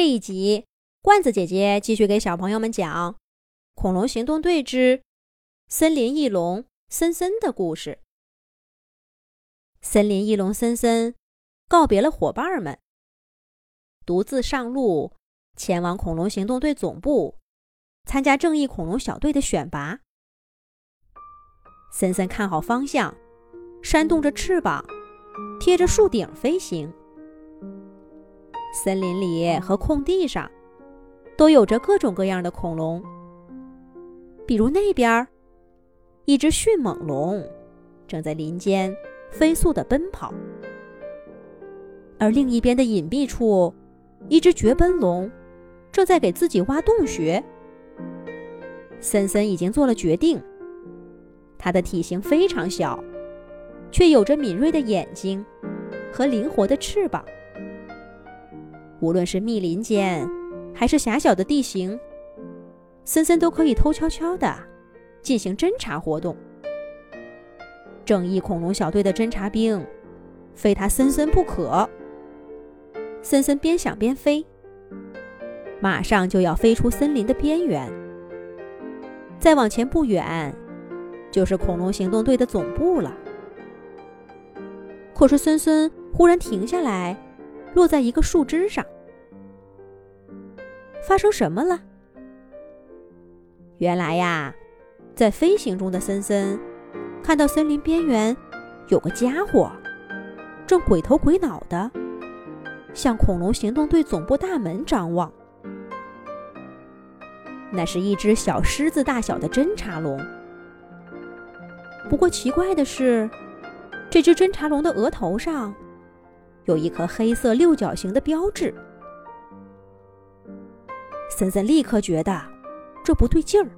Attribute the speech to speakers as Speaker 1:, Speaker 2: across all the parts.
Speaker 1: 这一集，罐子姐姐继续给小朋友们讲《恐龙行动队之森林翼龙森森》的故事。森林翼龙森森告别了伙伴们，独自上路，前往恐龙行动队总部参加正义恐龙小队的选拔。森森看好方向，扇动着翅膀，贴着树顶飞行。森林里和空地上，都有着各种各样的恐龙。比如那边，一只迅猛龙正在林间飞速地奔跑；而另一边的隐蔽处，一只绝奔龙正在给自己挖洞穴。森森已经做了决定，它的体型非常小，却有着敏锐的眼睛和灵活的翅膀。无论是密林间，还是狭小的地形，森森都可以偷悄悄地进行侦察活动。正义恐龙小队的侦察兵，非他森森不可。森森边想边飞，马上就要飞出森林的边缘。再往前不远，就是恐龙行动队的总部了。可是森森忽然停下来。落在一个树枝上，发生什么了？原来呀，在飞行中的森森看到森林边缘有个家伙正鬼头鬼脑的向恐龙行动队总部大门张望。那是一只小狮子大小的侦察龙。不过奇怪的是，这只侦察龙的额头上。有一颗黑色六角形的标志，森森立刻觉得这不对劲儿。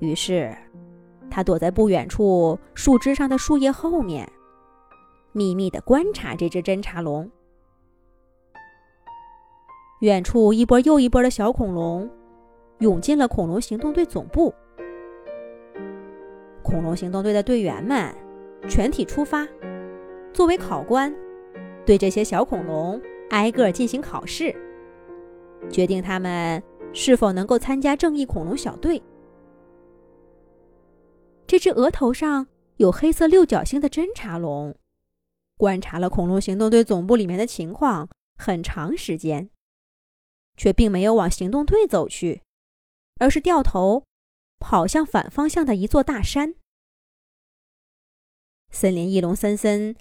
Speaker 1: 于是，他躲在不远处树枝上的树叶后面，秘密的观察这只侦察龙。远处一波又一波的小恐龙涌进了恐龙行动队总部，恐龙行动队的队员们全体出发。作为考官，对这些小恐龙挨个进行考试，决定他们是否能够参加正义恐龙小队。这只额头上有黑色六角星的侦察龙，观察了恐龙行动队总部里面的情况很长时间，却并没有往行动队走去，而是掉头跑向反方向的一座大山。森林翼龙森森。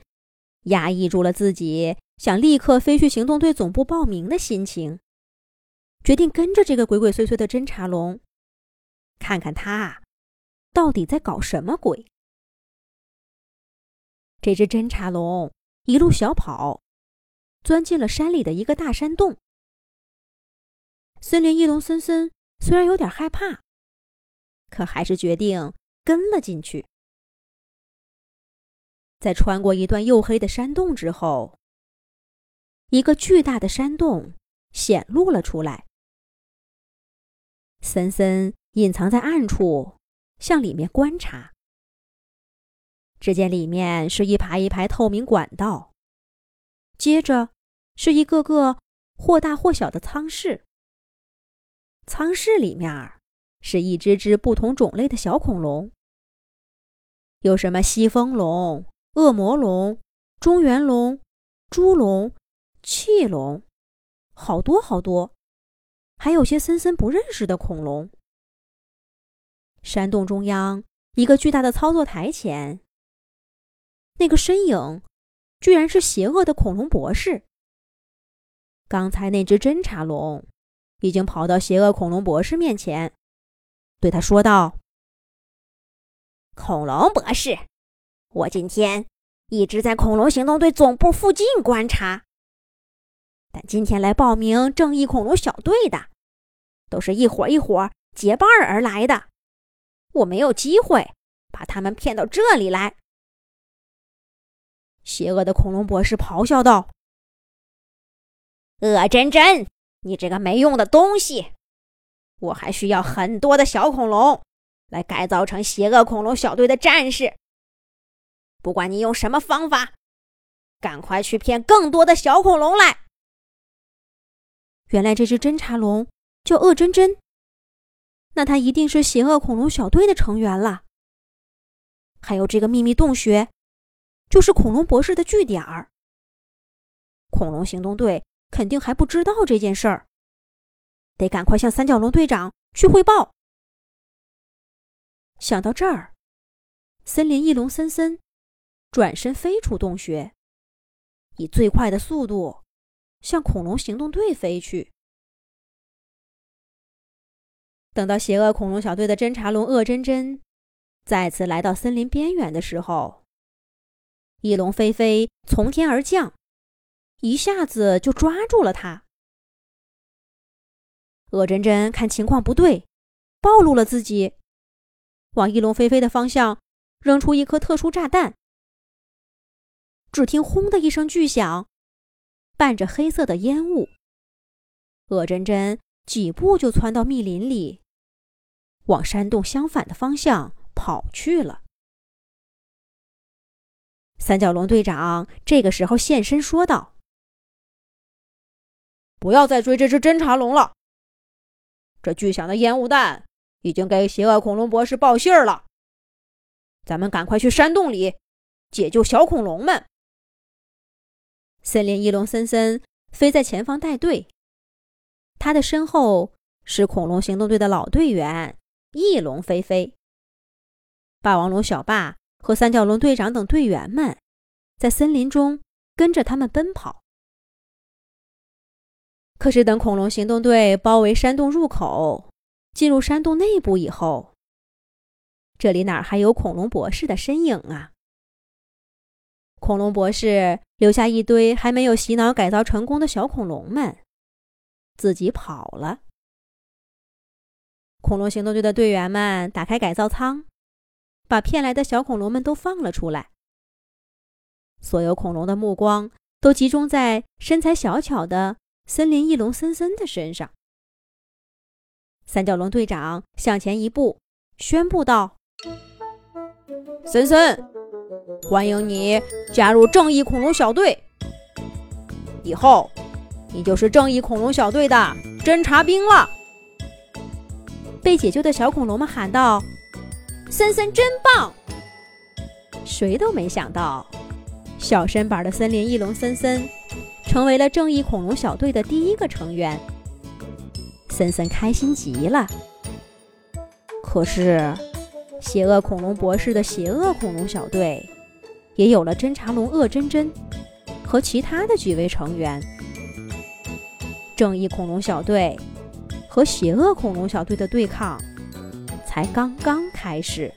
Speaker 1: 压抑住了自己想立刻飞去行动队总部报名的心情，决定跟着这个鬼鬼祟祟的侦察龙，看看他到底在搞什么鬼。这只侦察龙一路小跑，钻进了山里的一个大山洞。森林翼龙森森虽然有点害怕，可还是决定跟了进去。在穿过一段黝黑的山洞之后，一个巨大的山洞显露了出来。森森隐藏在暗处，向里面观察。只见里面是一排一排透明管道，接着是一个个或大或小的舱室。舱室里面是一只只不同种类的小恐龙，有什么西风龙。恶魔龙、中原龙、猪龙、气龙，好多好多，还有些森森不认识的恐龙。山洞中央一个巨大的操作台前，那个身影居然是邪恶的恐龙博士。刚才那只侦察龙已经跑到邪恶恐龙博士面前，对他说道：“
Speaker 2: 恐龙博士。”我今天一直在恐龙行动队总部附近观察，但今天来报名正义恐龙小队的，都是一伙一伙结伴而来的，我没有机会把他们骗到这里来。
Speaker 1: 邪恶的恐龙博士咆哮道：“
Speaker 2: 恶真真，你这个没用的东西！我还需要很多的小恐龙来改造成邪恶恐龙小队的战士。”不管你用什么方法，赶快去骗更多的小恐龙来！
Speaker 1: 原来这只侦察龙叫恶真真，那它一定是邪恶恐龙小队的成员了。还有这个秘密洞穴，就是恐龙博士的据点儿。恐龙行动队肯定还不知道这件事儿，得赶快向三角龙队长去汇报。想到这儿，森林翼龙森森转身飞出洞穴，以最快的速度向恐龙行动队飞去。等到邪恶恐龙小队的侦察龙恶真真再次来到森林边缘的时候，翼龙飞飞从天而降，一下子就抓住了它。恶真真看情况不对，暴露了自己。往翼龙飞飞的方向扔出一颗特殊炸弹，只听“轰”的一声巨响，伴着黑色的烟雾，恶真真几步就窜到密林里，往山洞相反的方向跑去了。三角龙队长这个时候现身说道：“
Speaker 3: 不要再追这只侦察龙了，这巨响的烟雾弹。”已经给邪恶恐龙博士报信儿了，咱们赶快去山洞里解救小恐龙们。
Speaker 1: 森林翼龙森森飞在前方带队，他的身后是恐龙行动队的老队员翼龙飞飞。霸王龙小霸和三角龙队长等队员们在森林中跟着他们奔跑。可是等恐龙行动队包围山洞入口。进入山洞内部以后，这里哪还有恐龙博士的身影啊？恐龙博士留下一堆还没有洗脑改造成功的小恐龙们，自己跑了。恐龙行动队的队员们打开改造舱，把骗来的小恐龙们都放了出来。所有恐龙的目光都集中在身材小巧的森林翼龙森森的身上。三角龙队长向前一步，宣布道：“
Speaker 3: 森森，欢迎你加入正义恐龙小队。以后，你就是正义恐龙小队的侦察兵了。”
Speaker 1: 被解救的小恐龙们喊道：“
Speaker 2: 森森真棒！”
Speaker 1: 谁都没想到，小身板的森林翼龙森森，成为了正义恐龙小队的第一个成员。森森开心极了。可是，邪恶恐龙博士的邪恶恐龙小队也有了侦察龙恶真真和其他的几位成员。正义恐龙小队和邪恶恐龙小队的对抗才刚刚开始。